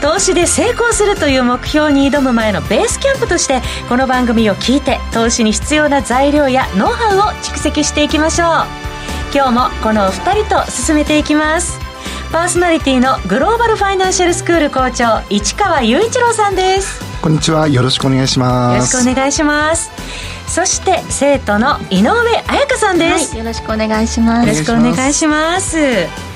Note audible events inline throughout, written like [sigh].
投資で成功するという目標に挑む前のベースキャンプとしてこの番組を聞いて投資に必要な材料やノウハウを蓄積していきましょう。今日もこのお二人と進めていきます。パーソナリティのグローバルファイナンシャルスクール校長市川雄一郎さんです。こんにちは。よろしくお願いします。よろしくお願いします。そして生徒の井上彩香さんです、はい、よろしくお願いします。よろしくお願いします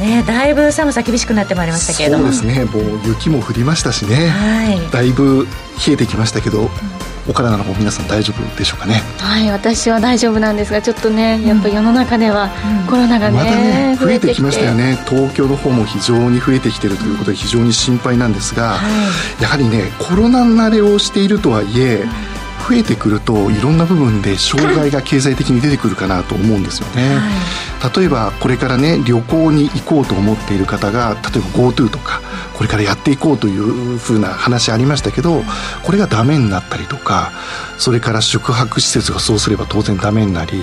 ね、だいぶ寒さ厳しくなってまいりましたけれども。そうですね。もう雪も降りましたしね、はい、だいぶ冷えてきましたけど、うん。お体の方皆さん大丈夫でしょうかね。はい私は大丈夫なんですがちょっとねやっぱ世の中ではコロナがね,、まだね増えてきましたよね。東京の方も非常に増えてきてるということで非常に心配なんですが、はい、やはりねコロナ慣れをしているとはいえ、増えてくるといろんな部分で障害が経済的に出てくるかなと思うんですよね、はい、例えばこれからね旅行に行こうと思っている方が例えば GoTo とかこれからやっていこうというふうな話ありましたけどこれがダメになったりとかそれから宿泊施設がそうすれば当然ダメになり、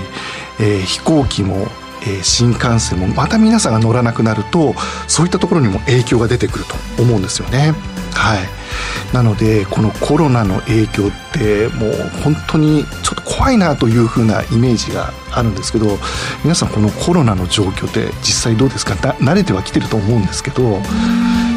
えー、飛行機もえー、新幹線もまた皆さんが乗らなくなるとそういったところにも影響が出てくると思うんですよね。はいなのでこのコロナの影響ってもう本当にちょっと怖いなというふうなイメージがあるんですけど皆さんこのコロナの状況って実際どうですか？慣れてはきてると思うんですけど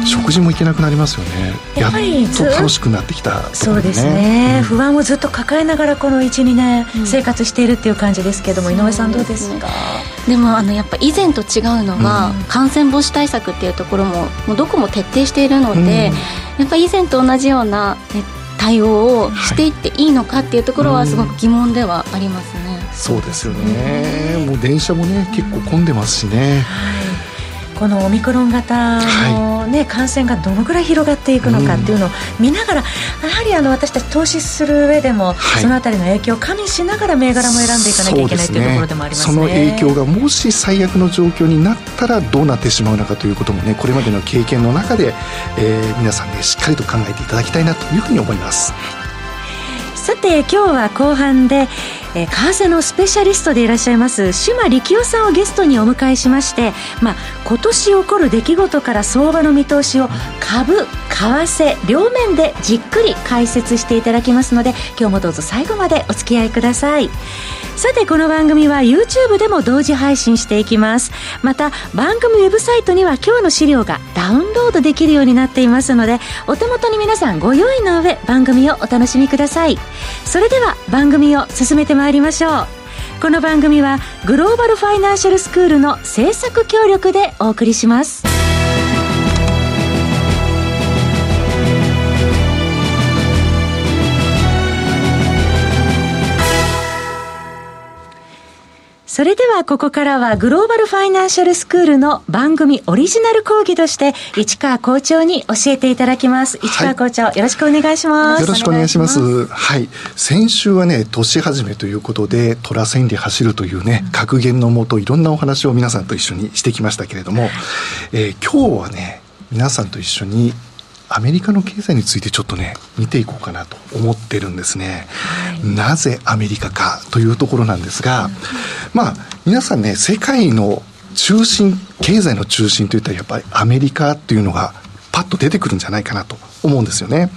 食事も行けなくなりますよね。やっと楽しくなってきた、ね、そうですね、うん、不安をずっと抱えながらこの12年生活しているっていう感じですけども、うん、井上さんどうですか？でもあのやっぱ以前と違うのは、うん、感染防止対策っていうところももうどこも徹底しているので、やっぱ以前と同じような、対応をしていっていいのかっていうところはすごく疑問ではありますね、はい、そうですよね、もう電車もね結構混んでますしね、はいこのオミクロン型のね、はい、感染がどのぐらい広がっていくのかっていうのを見ながら、やはりあの私たち投資する上でも、はい、そのあたりの影響を加味しながら銘柄も選んでいかなきゃいけないというところでもありますね、その影響がもし最悪の状況になったらどうなってしまうのかということもねこれまでの経験の中で、えー、皆さんねしっかりと考えていただきたいなというふうに思います。さて今日は後半でえー、為替のスペシャリストでいらっしゃいます島力夫さんをゲストにお迎えしまして、まあ、今年起こる出来事から相場の見通しを株、為替両面でじっくり解説していただきますので今日もどうぞ最後までお付き合いください。さてこの番組は YouTube でも同時配信していきます。また番組ウェブサイトには今日の資料がダウンロードできるようになっていますのでお手元に皆さんご用意の上番組をお楽しみください。それでは番組を進めてまいりましょう。この番組はグローバルファイナンシャルスクールの制作協力でお送りします。それではここからはグローバルファイナンシャルスクールの番組オリジナル講義として市川校長に教えていただきます。市川校長、はい、よろしくお願いします。よろしくお願いします。はい。先週はね、年始めということで、虎線で走るというね、格言のもといろんなお話を皆さんと一緒にしてきましたけれども、えー、今日はね、皆さんと一緒にアメリカの経済についてちょっとね見ていこうかなと思ってるんですね、はい、なぜアメリカかというところなんですが、まあ皆さんね世界の中心経済の中心といったらやっぱりアメリカっていうのがパッと出てくるんじゃないかなと思うんですよね。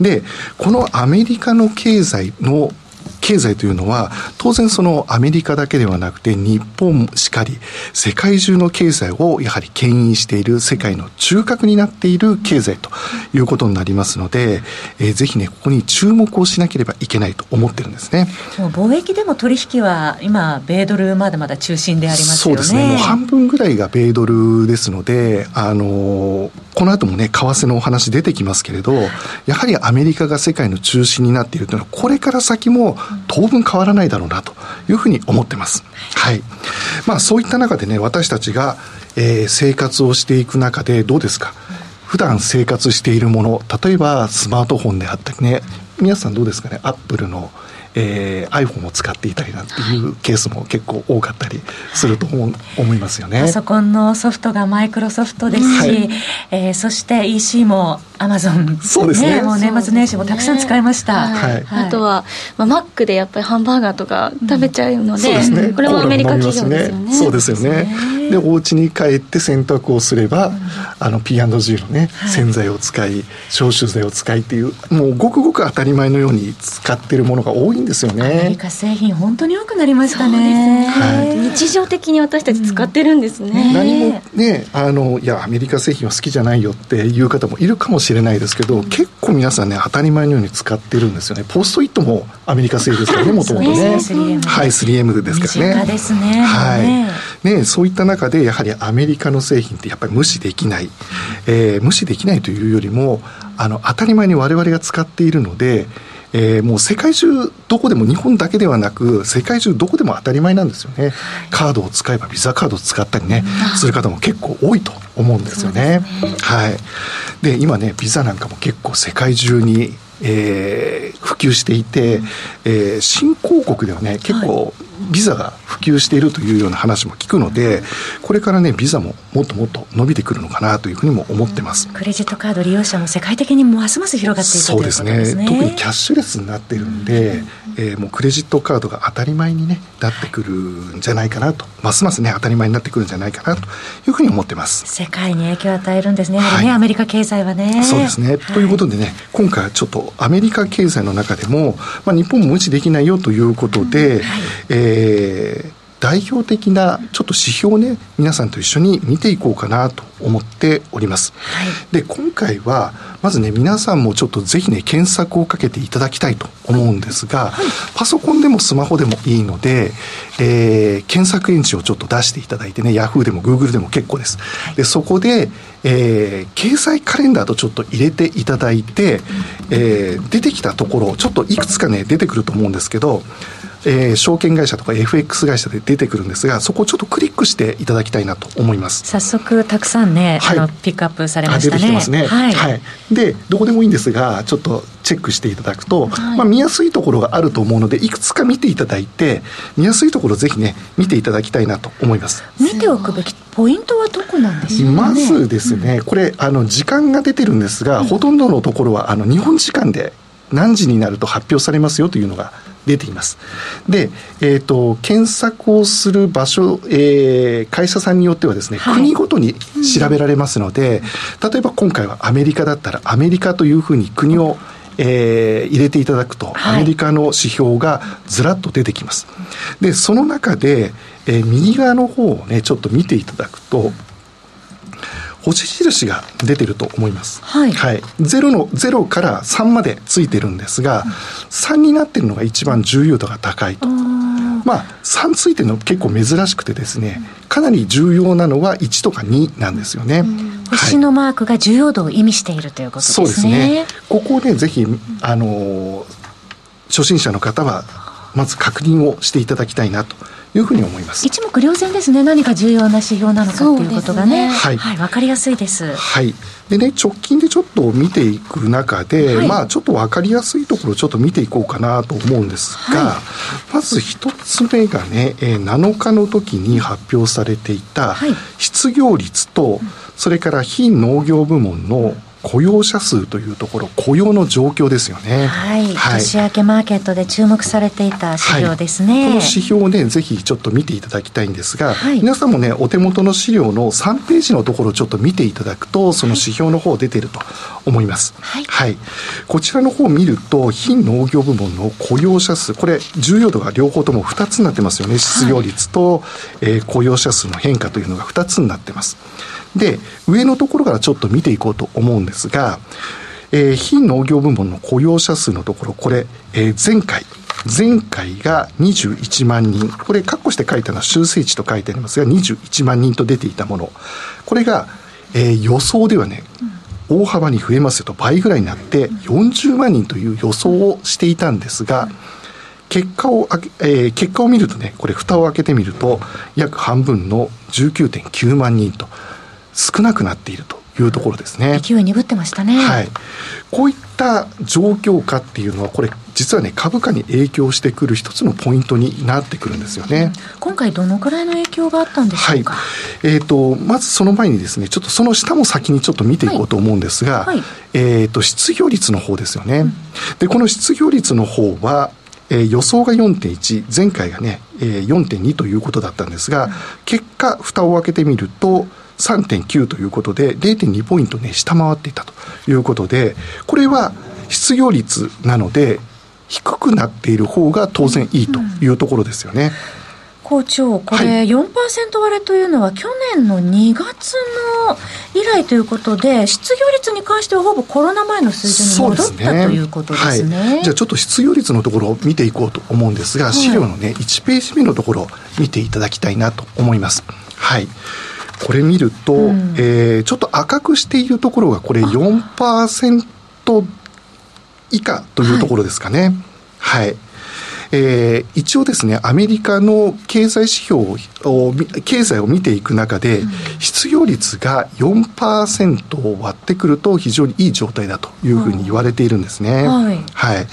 でこのアメリカの経済の経済というのは当然そのアメリカだけではなくて日本しかり世界中の経済をやはり牽引している世界の中核になっている経済ということになりますので、えー、ぜひねここに注目をしなければいけないと思ってるんですね。貿易でも取引は今米ドルまだまだ中心でありますよね。そうですね。もう半分ぐらいが米ドルですのであのこの後もね為替のお話出てきますけれどやはりアメリカが世界の中心になっているというのはこれから先も当分変わらないだろうなというふうに思ってます。はい。まあそういった中でね、私たちが、えー、生活をしていく中でどうですか？普段生活しているもの、例えばスマートフォンであったりね、皆さんどうですかね？アップルのえー、iPhone を使っていたりなんていうケースも結構多かったりすると思思いますよね。パソコンのソフトがマイクロソフトですし、はい、えー、そして EC もアマゾン。そうですね、ね、もう年末年始もたくさん使いました、ね、はい、あとは、まあ、マックでやっぱりハンバーガーとか食べちゃうので、うん。ね、これもアメリカ企業ですよね。そうですよね。でお家に帰って洗濯をすれば、うん、あの P&G のね、はい、洗剤を使い消臭剤を使いっていうもうごくごく当たり前のように使ってるものが多いんですよね。化製品本当に多くなりましたね、はい、日常的に私たち使ってるんですね、うん、何もねあのいやアメリカ製品は好きじゃないよっていう方もいるかもしれないですけど、うん、結構皆さんね当たり前のように使ってるんですよね。ポストイットもアメリカ製ですからねもともとね。はい 3M ですからね。ですね。はい。ねそういった中でやはりアメリカの製品ってやっぱり無視できない、えー、無視できないというよりもあの当たり前に我々が使っているのでえー、もう世界中どこでも日本だけではなく世界中どこでも当たり前なんですよね。カードを使えばビザカードを使ったりねする方も結構多いと思うんですよね。ね。はい。で今ねビザなんかも結構世界中にえー、普及していて、えー、新興国ではね結構ビザが普及しているというような話も聞くのでこれからねビザももっともっと伸びてくるのかなというふうにも思ってます、クレジットカード利用者も世界的にますます広がっていくそうですね、ね、特にキャッシュレスになっているんで、うん、えー、もうクレジットカードが当たり前に、ね、なってくるんじゃないかなとますますね当たり前になってくるんじゃないかなというふうに思ってます。世界に影響を与えるんですね。やはりね、はい、アメリカ経済はね。そうですね、はい、ということでね今回はちょっとアメリカ経済の中でも、まあ、日本も無視できないよということで、うん。はい、えー代表的なちょっと指標をね皆さんと一緒に見ていこうかなと思っております。はい、で今回はまずね皆さんもちょっとぜひね検索をかけていただきたいと思うんですが、はい、パソコンでもスマホでもいいので、えー、検索エンジンをちょっと出していただいてね Yahoo でも Google でも結構です。でそこで、えー、経済カレンダーとちょっと入れていただいて、えー、出てきたところちょっといくつかね出てくると思うんですけどえー、証券会社とか FX 会社で出てくるんですがそこをちょっとクリックしていただきたいなと思います。早速たくさんね、はい、あのピックアップされましたね。出てきてますね、はい、はい、でどこでもいいんですがちょっとチェックしていただくと、はい、まあ、見やすいところがあると思うのでいくつか見ていただいて見やすいところぜひね見ていただきたいなと思います。見ておくべきポイントはどこなんでしょう、ね、まずですね、うん、これあの時間が出てるんですが、うん、ほとんどのところはあの日本時間で何時になると発表されますよというのが出ています。で、えっ、ー、と、検索をする場所、えー、会社さんによってはですね、はい、国ごとに調べられますので、例えば今回はアメリカだったら、アメリカというふうに国を、えー、入れていただくと、アメリカの指標がずらっと出てきます。で、その中で、えー、右側の方をね、ちょっと見ていただくと、星印が出てると思います。はい。はい。0の、0から3までついてるんですが、うん、3になってるのが一番重要度が高いと。まあ、3ついてるの結構珍しくてですね、かなり重要なのは1とか2なんですよね。星のマークが重要度を意味しているということですね。そうですね。ここでぜひ、あの、初心者の方は、まず確認をしていただきたいなというふうに思います。一目瞭然ですね。何か重要な指標なのかということがね、ね、はい、はい、分かりやすいです。はい。でね直近でちょっと見ていく中で、はい、まあちょっと分かりやすいところちょっと見ていこうかなと思うんですが、はい、まず一つ目がね、えー、7日の時に発表されていた失業率と、それから非農業部門の雇用者数というところ雇用の状況ですよね、はい、はい、年明けマーケットで注目されていた指標ですね、はい、この指標をねぜひちょっと見ていただきたいんですが、はい、皆さんもねお手元の資料の3ページのところをちょっと見ていただくとその指標の方出てると思います、はい、はい、こちらの方を見ると非農業部門の雇用者数これ重要度が両方とも2つになってますよね。失業率と、えー、雇用者数の変化というのが2つになってますで上のところからちょっと見ていこうと思うんですが、えー、非農業部門の雇用者数のところこれ、えー、前回前回が21万人。これ括弧して書いたのは修正値と書いてありますが21万人と出ていたもの。これが、えー、予想ではね、大幅に増えますよと倍ぐらいになって40万人という予想をしていたんですが、結果を、えー、結果を見るとねこれ蓋を開けてみると約半分の19.9万人と少なくなっているというところですね。勢い鈍ってましたね。はい。こういった状況下っていうのは、これ、実はね、株価に影響してくる一つのポイントになってくるんですよね。今回、どのくらいの影響があったんでしょうか？はい、えっ、ー、と、まずその前にですね、ちょっとその下も先にちょっと見ていこうと思うんですが、はいはい、えっ、と、失業率の方ですよね。うん、で、この失業率の方は、えー、予想が4.1、前回がね、えー、4.2ということだったんですが、うん、結果、蓋を開けてみると、3.9ということで、0.2ポイントね、下回っていたということで、これは失業率なので、低くなっている方が当然いいというところですよね。校長、これ4%割れというのは、去年の2月の以来ということで、失業率に関してはほぼコロナ前の水準に戻った、ね、ということですね、はい、じゃあちょっと失業率のところを見ていこうと思うんですが、資料のね、1ページ目のところを見ていただきたいなと思います。はい。これ見ると、うん、えー、ちょっと赤くしているところが、これ4%以下というところですかね。はい、はいえー、一応ですね、アメリカの経済指標を、経済を見ていく中で、うん、失業率が4%を割ってくると非常にいい状態だというふうに言われているんですね。はい。はい。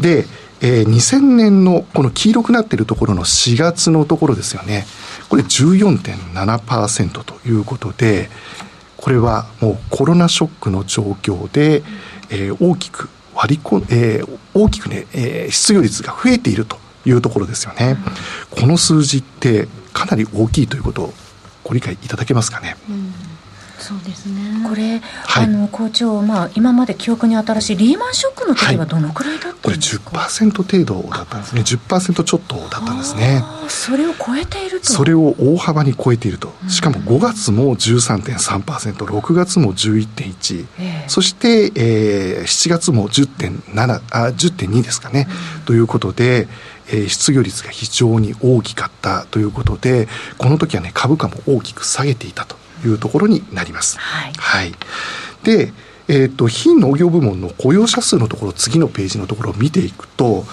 で、えー、2000年のこの黄色くなっているところの4月のところですよね。これ14.7%ということで、これはもうコロナショックの状況で、えー、大きく割り込えー、大きくね、えー、失業率が増えているというところですよね。この数字ってかなり大きいということをご理解いただけますかね。うんそうですね。これ、はい、あの校長、まあ、今まで記憶に新しいリーマンショックの時はどのくらいだったんですか、はい、これ10%程度だったんですね。10%ちょっとだったんですね。それを超えていると。それを大幅に超えていると、しかも5月も 13.3%6 月も11.1、えー、そして、えー、7月も10.7あ10.2ですかね、うん、ということでえー、失業率が非常に大きかったということでこの時はね株価も大きく下げていたというところになります。はい、はい、でえーと、非農業部門の雇用者数のところ次のページのところを見ていくと、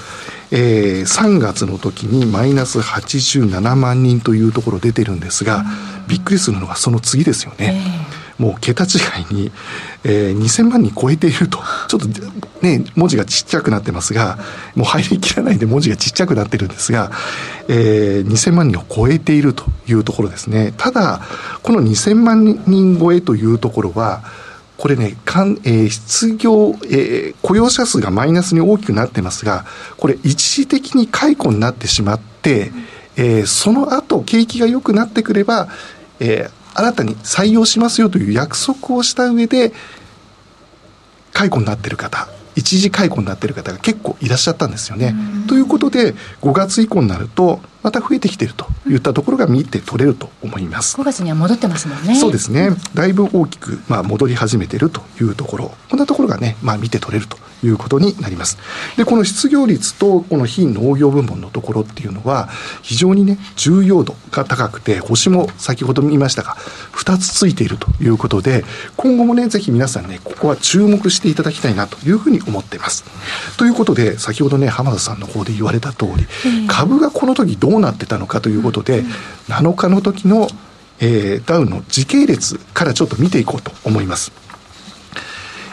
えー、3月の時にマイナス87万人というところ出てるんですが、びっくりするのがその次ですよね。えー、もう桁違いに、えー、2000万人超えていると、ちょっとね、文字がちっちゃくなってますが、もう入りきらないで文字がちっちゃくなってるんですが、えー、2000万人を超えているというところですね。ただ、この2000万人超えというところは、これね、かんえー、失業、えー、雇用者数がマイナスに大きくなってますが、これ一時的に解雇になってしまって、えー、その後景気が良くなってくれば、えー、新たに採用しますよという約束をした上で、解雇になっている方、一時解雇になっている方が結構いらっしゃったんですよね。ということで、5月以降になると、また増えてきているといったところが見て取れると思います。5月には戻ってますもんね。そうですね。だいぶ大きく、まあ、戻り始めているというところ、こんなところがね、まあ、見て取れるということになります。で、この失業率とこの非農業部門のところっていうのは、非常にね、重要度が高くて、星も先ほど見ましたが、2つついているということで、今後もね、ぜひ皆さんね、ここは注目していただきたいなというふうに思っています。ということで、先ほどね、浜田さんの方で言われた通り、株がこの時どうなってたのかということで、7日の時の、えー、ダウの時系列からちょっと見ていこうと思います。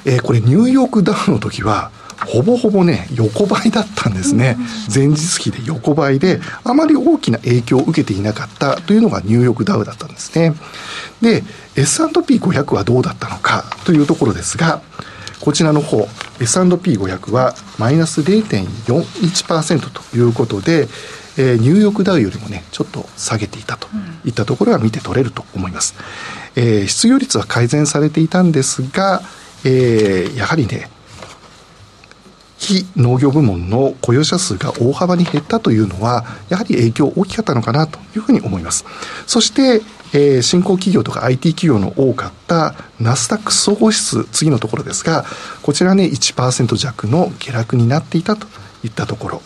えー、これニューヨークダウの時は、ほぼほぼね、横ばいだったんですね。前日比で横ばいで、あまり大きな影響を受けていなかったというのがニューヨークダウだったんですね。で、S&P500 はどうだったのかというところですが、こちらの方、S&P500 はマイナス0.41%ということで、えー、ニューヨークダウよりもね、ちょっと下げていたといったところが見て取れると思います。えー、失業率は改善されていたんですが、えー、やはりね、非農業部門の雇用者数が大幅に減ったというのは、やはり影響大きかったのかなというふうに思います。そして、えー、新興企業とか IT 企業の多かったナスダック総合指数、次のところですが、こちらね、1%弱の下落になっていたといったところ。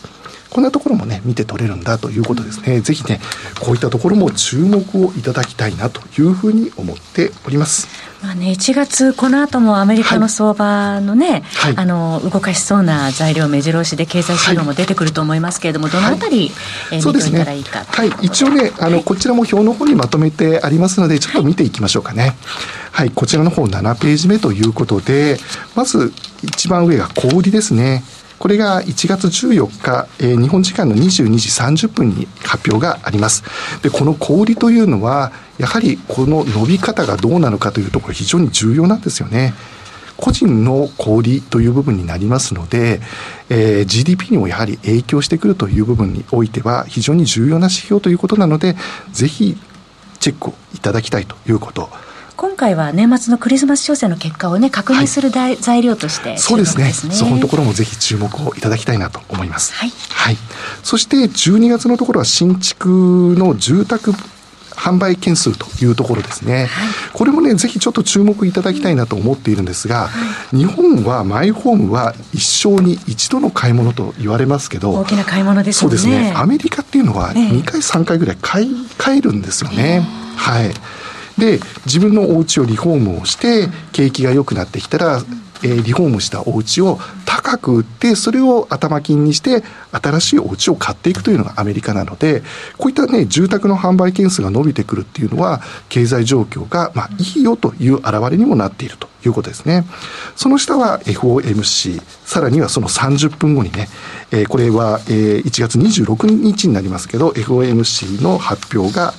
こんなところもね、見て取れるんだということですね。ぜひね、こういったところも注目をいただきたいなというふうに思っております。まあね、1月、この後もアメリカの相場のね、はい、あの動かしそうな材料、目白押しで経済指標も出てくると思いますけれども、どのあたり、はい、えー、見ておいたらいいか、はい、一応ね、あの、こちらも表の方にまとめてありますので、ちょっと見ていきましょうかね。はい、こちらの方7ページ目ということで、まず一番上が小売りですね。これが1月14日、えー、日本時間の22時30分に発表があります。で、この小売というのは、やはりこの伸び方がどうなのかというところ非常に重要なんですよね。個人の小売という部分になりますので、えー、GDP にもやはり影響してくるという部分においては非常に重要な指標ということなので、ぜひチェックをいただきたいということ。今回は年末のクリスマス商戦の結果をね、確認する、はい、材料として、ね、そうですね。そこのところもぜひ注目をいただきたいなと思います。はい。はい。そして12月のところは新築の住宅販売件数というところですね、はい、これもね、ぜひちょっと注目いただきたいなと思っているんですが、はい、日本はマイホームは一生に一度の買い物と言われますけど、大きな買い物ですね。そうですね。アメリカっていうのは2回、3回ぐらい買い、買えるんですよね。はい。で自分のお家をリフォームをして景気が良くなってきたら、えー、リフォームしたお家を高く売ってそれを頭金にして新しいお家を買っていくというのがアメリカなのでこういったね住宅の販売件数が伸びてくるっていうのは経済状況がまあいいよという表れにもなっているということですね。その下は FOMC さらにはその30分後にね、えー、これは、えー、1月26日になりますけど FOMC の発表が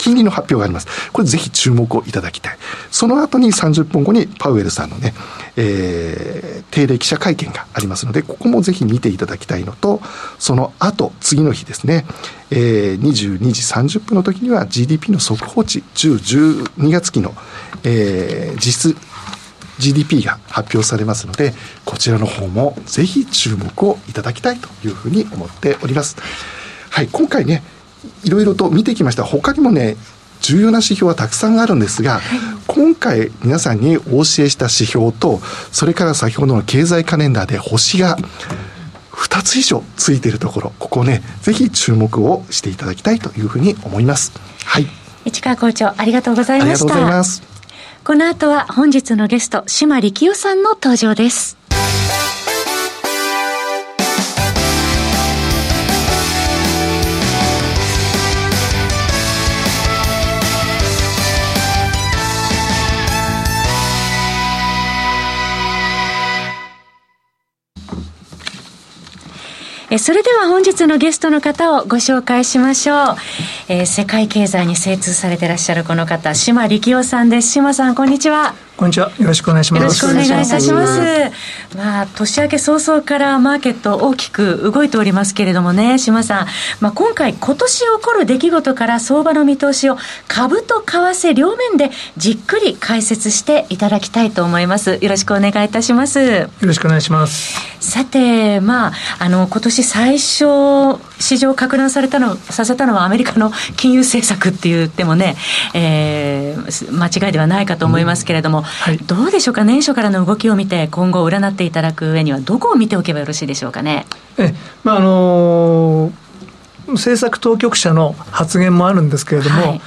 金利の発表があります。これぜひ注目をいただきたい。その後に30分後にパウエルさんのね、えー、定例記者会見がありますので、ここもぜひ見ていただきたいのと、その後、次の日ですね、えー、22時30分の時には GDP の速報値、10、12月期の、えー、実質 GDP が発表されますので、こちらの方もぜひ注目をいただきたいというふうに思っております。はい、今回ね、いろいろと見てきました。他にもね重要な指標はたくさんあるんですが、はい、今回皆さんにお教えした指標とそれから先ほどの経済カレンダーで星が2つ以上ついているところここねぜひ注目をしていただきたいというふうに思います。はい。市川校長ありがとうございました。ありがとうございます。この後は本日のゲスト島力夫さんの登場ですえそれでは本日のゲストの方をご紹介しましょう、えー、世界経済に精通されてらっしゃるこの方島力夫さんです。島さんこんにちは。こんにちは。よろしくお願いします。よろしくお願いいたします。まあ、年明け早々からマーケット大きく動いておりますけれどもね、島さん。まあ、今回、今年起こる出来事から相場の見通しを株と為替両面でじっくり解説していただきたいと思います。よろしくお願いいたします。よろしくお願いします。さて、まあ、あの、今年最初、市場を拡大されたの、させたのはアメリカの金融政策って言ってもね、えー、間違いではないかと思いますけれども、うんはい、どうでしょうか、年初からの動きを見て、今後、占っていただく上には、どこを見ておけばよろしいでしょうかね？えまああのー、政策当局者の発言もあるんですけれども、はい、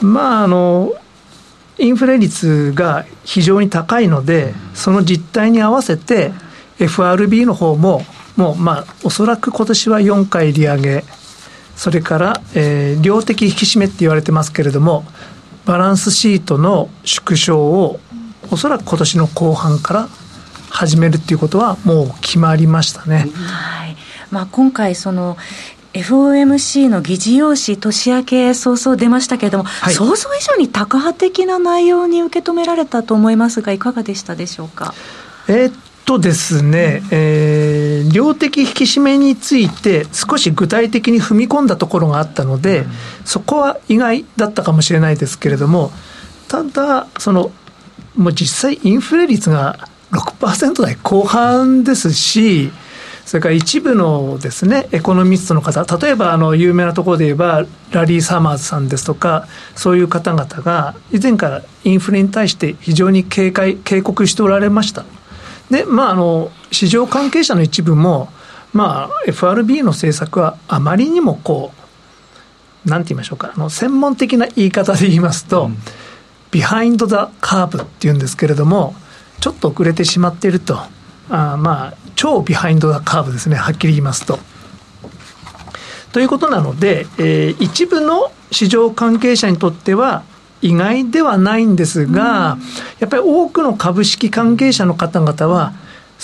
まああのインフレ率が非常に高いので、その実態に合わせて、FRB の方も、もうまあおそらく今年は4回利上げ、それから、えー、量的引き締めって言われてますけれども、バランスシートの縮小をおそらく今年の後半から始めるっていうことはもう決まりましたね。はいまあ、今回その FOMC の議事要旨、年明け早々出ましたけれども、はい、想像以上にタカ派的な内容に受け止められたと思いますが、いかがでしたでしょうか？えー、っとですね、えー、量的引き締めについて少し具体的に踏み込んだところがあったので、うん、そこは意外だったかもしれないですけれども、ただ、その、もう実際インフレ率が6%台後半ですし、それから一部のですね、エコノミストの方、例えばあの有名なところで言えば、ラリー・サマーズさんですとか、そういう方々が、以前からインフレに対して非常に警戒、警告しておられました。で、まあ、あの、市場関係者の一部も、まあ、FRB の政策はあまりにもこう、なんて言いましょうか、あの、専門的な言い方で言いますと、うんビハインド・ザ・カーブっていうんですけれども、ちょっと遅れてしまっていると、あまあ、超ビハインド・ザ・カーブですね、はっきり言いますと。ということなので、えー、一部の市場関係者にとっては、意外ではないんですが、やっぱり多くの株式関係者の方々は、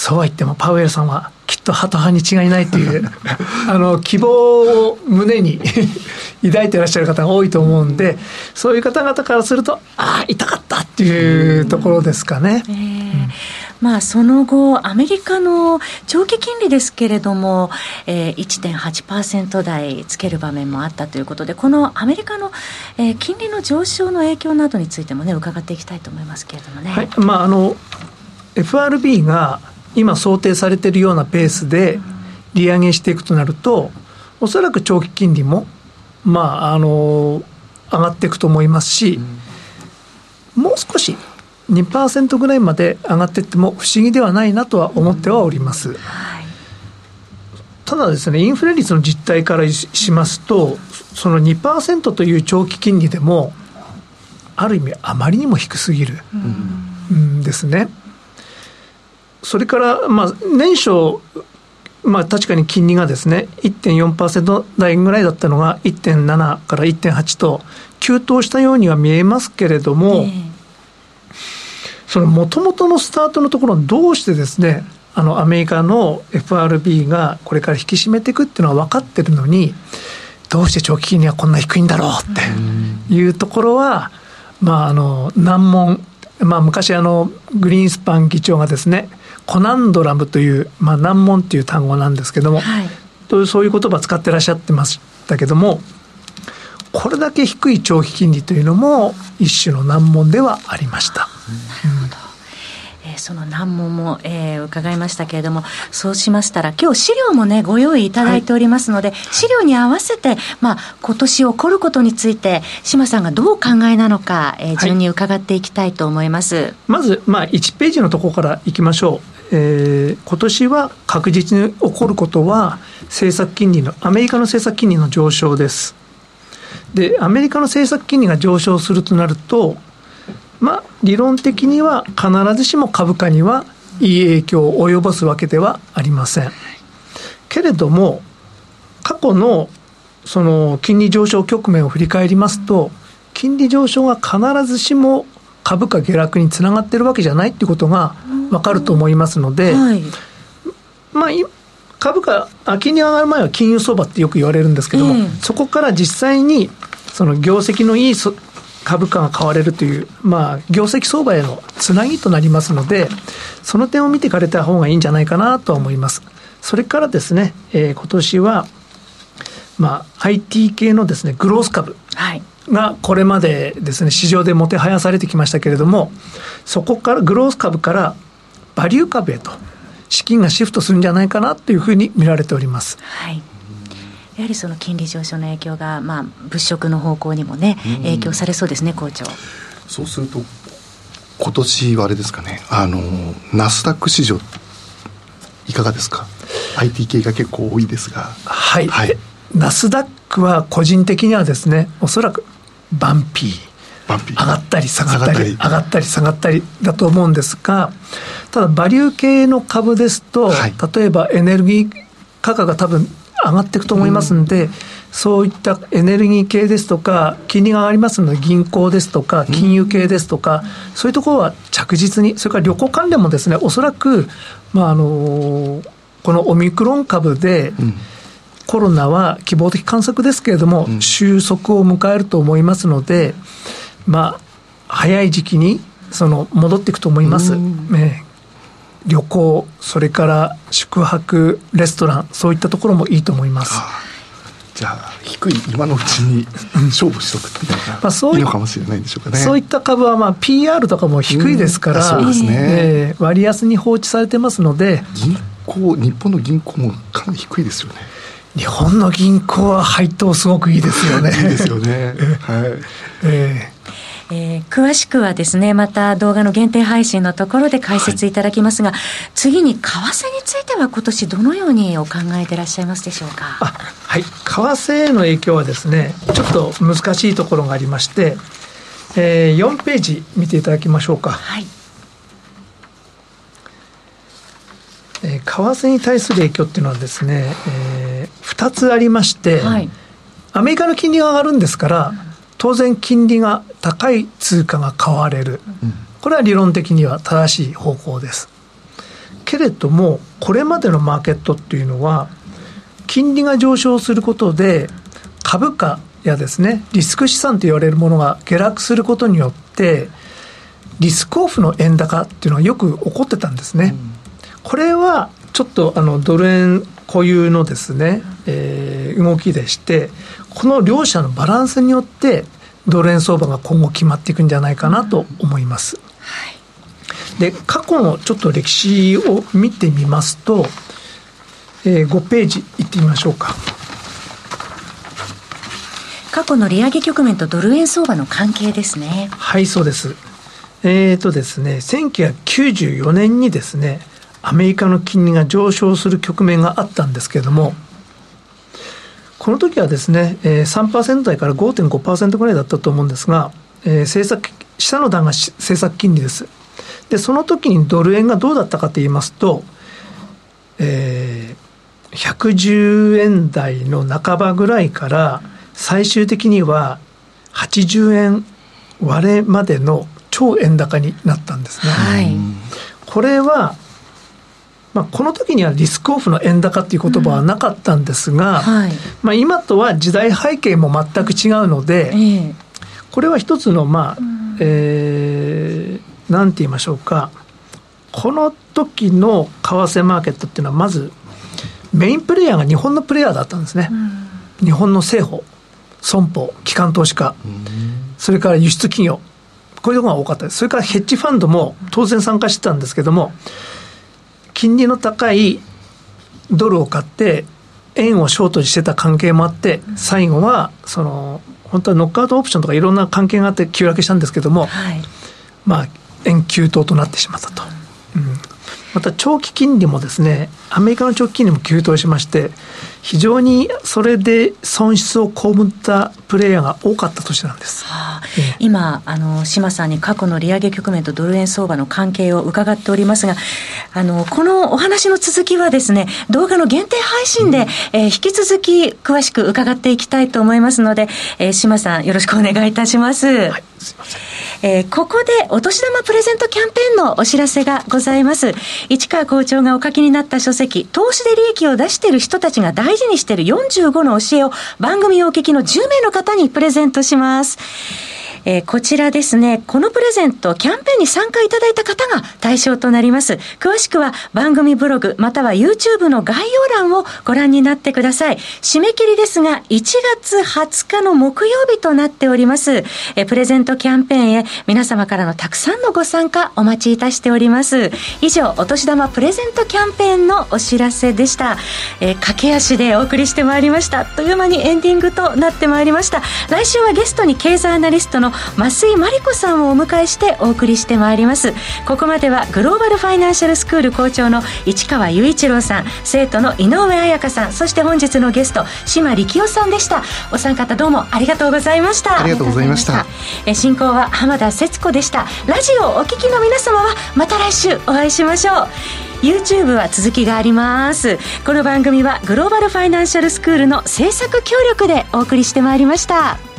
そうは言ってもパウエルさんはきっとハト派に違いないという [laughs] あの希望を胸に [laughs] 抱いていらっしゃる方が多いと思うんでそういう方々からするとああ痛かったっていうところですかね。えーまあ、その後、アメリカの長期金利ですけれども、えー、1.8%台つける場面もあったということで、このアメリカの、えー、金利の上昇の影響などについてもね、伺っていきたいと思いますけれどもね。はいまあ、あの FRB が今想定されているようなペースで利上げしていくとなると、おそらく長期金利も、まあ、あの上がっていくと思いますし、もう少し2%ぐらいまで上がっていっても不思議ではないなとは思ってはおります。ただですね、インフレ率の実態からしますと、その2%という長期金利でも、ある意味、あまりにも低すぎるんですね。それから、まあ、年初、まあ、確かに金利がですね、1.4%台ぐらいだったのが、1.7から1.8と、急騰したようには見えますけれども、えーそのもともとのスタートのところどうしてですねあのアメリカの FRB がこれから引き締めていくっていうのは分かってるのにどうして長期金利はこんな低いんだろうっていうところは、まあ、あの難問、まあ、昔あのグリーンスパン議長がですねコナンドラムという、まあ、難問っていう単語なんですけども、はい、そういう言葉使ってらっしゃってましたけどもこれだけ低い長期金利というのも一種の難問ではありました。なるほどえその難問も、えー、伺いましたけれども、そうしましたら、今日資料もね、ご用意いただいておりますので、はい、資料に合わせて、まあ、今年起こることについて、島さんがどうお考えなのか、えー、順に伺っていきたいと思います。はい、まず、まあ、1ページのところからいきましょう。えー、今年は確実に起こることは、政策金利の、アメリカの政策金利の上昇です。で、アメリカの政策金利が上昇するとなると、まあ、理論的には必ずしも株価にはいい影響を及ぼすわけではありません。けれども、過去のその金利上昇局面を振り返りますと、金利上昇が必ずしも株価下落につながっているわけじゃないっていうことが分かると思いますので、はい、まあ、株価、金利が上がる前は金融相場ってよく言われるんですけども、えー、そこから実際にその業績のいい株価が買われるという、まあ、業績相場へのつなぎとなりますので、その点を見ていかれた方がいいんじゃないかなと思います。それからですね、えー、今年は、まあ、IT 系のですね、グロース株がこれまでですね、市場でもてはやされてきましたけれども、そこから、グロース株からバリュー株へと、資金がシフトするんじゃないかなというふうに見られております。はいやはりその金利上昇の影響が、まあ、物色の方向にもね、影響されそうですね、校長。そうすると、今年はあれですかね、あのナスダック市場、いかがですか、IT 系が結構多いですが。はい、はい、ナスダックは個人的にはですね、おそらくバンピー。上がったり下がったり上がったり。下がったりだと思うんですがただバリュー系の株ですと、はい、例えばエネルギー価格が多分上がっていくと思いますんで、うん、そういったエネルギー系ですとか、金利が上がりますので、銀行ですとか、金融系ですとか、うん、そういうところは着実に、それから旅行関連もですね、おそらく、まああのこのオミクロン株で、コロナは希望的観測ですけれども、収束を迎えると思いますので、まあ、早い時期にその戻っていくと思います。ね旅行、それから宿泊、レストラン、そういったところもいいと思います。じゃあ、低い今のうちに勝負しとくっていうのが、[laughs] まあ、そういいのかもしれないんでしょうかね。そういった株は、まあ、PR とかも低いですから、そうですね、えー、割安に放置されてますので。銀行、日本の銀行もかなり低いですよね。日本の銀行は配当すごくいいですよね。いいですよね。[laughs] はい。えーえー、詳しくはですね、また動画の限定配信のところで解説いただきますが、はい、次に為替については今年どのようにお考えでいらっしゃいますでしょうか？はい、為替への影響はですね、ちょっと難しいところがありまして、えー、4ページ見ていただきましょうか。はい。えー、為替に対する影響っていうのはですね、えー、2つありまして、はい、アメリカの金利が上がるんですから、当然金利が高い通貨が買われる、これは理論的には正しい方向です。けれどもこれまでのマーケットっていうのは金利が上昇することで株価やですねリスク資産と言われるものが下落することによってリスクオフの円高っていうのはよく起こってたんですね、これはちょっとあのドル円固有のですね、えー、動きでしてこの両者のバランスによってドル円相場が今後決まっていくんじゃないかなと思います。で過去のちょっと歴史を見てみますと、えー、5ページいってみましょうか。過去の利上げ局面とドル円相場の関係ですね。はいそうです。えーとですね、1994年にですね、アメリカの金利が上昇する局面があったんですけれども、この時はですね、えー、3%台から5.5%ぐらいだったと思うんですが、えー、政策、下の段が政策金利です。で、その時にドル円がどうだったかと言いますと、えー、110円台の半ばぐらいから最終的には80円割れまでの超円高になったんですね。はい、これはまあ、この時にはリスクオフの円高っていう言葉はなかったんですが、うんはい、まあ、今とは時代背景も全く違うので、えー、これは一つの、まあ、うん、えー、なんて言いましょうか、この時の為替マーケットっていうのは、まず、メインプレイヤーが日本のプレイヤーだったんですね。うん、日本の政府、損保、機関投資家、それから輸出企業、こういうのが多かったです。それからヘッジファンドも当然参加してたんですけども、金利の高いドルを買って、円をショートにしてた関係もあって、最後は、その、本当はノックアウトオプションとかいろんな関係があって急落したんですけども、はい、まあ、円急騰となってしまったと。うんまた長期金利もですね、アメリカの長期金利も急騰しまして、非常にそれで損失を被ったプレイヤーが多かった年なんです。はあええ、今、あの、島さんに過去の利上げ局面とドル円相場の関係を伺っておりますが、あの、このお話の続きはですね、動画の限定配信で、うん、えー、引き続き詳しく伺っていきたいと思いますので、えー、島さんよろしくお願いいたします。はい、すいません。えー、ここでお年玉プレゼントキャンペーンのお知らせがございます。市川校長がお書きになった書籍、投資で利益を出している人たちが大事にしている45の教えを番組をお聞きの10名の方にプレゼントします。えー、こちらですね、このプレゼント、キャンペーンに参加いただいた方が対象となります。詳しくは番組ブログ、または YouTube の概要欄をご覧になってください。締め切りですが、1月20日の木曜日となっております。えー、プレゼントキャンペーンへ皆様からのたくさんのご参加お待ちいたしております。以上、お年玉プレゼントキャンペーンのお知らせでした。えー、駆け足でお送りしてまいりました。という間にエンディングとなってまいりました。来週はゲストに経済アナリストの増井真理子さんをお迎えしてお送りしてまいりますここまではグローバルファイナンシャルスクール校長の市川雄一郎さん生徒の井上彩香さんそして本日のゲスト島力夫さんでしたお三方どうもありがとうございましたありがとうございましたえ進行は浜田節子でした。ラジオお聞きの皆様はまた来週お会いしましょう。YouTube は続きがあります。この番組はグローバルファイナンシャルスクールの制作協力でお送りしてまいりました。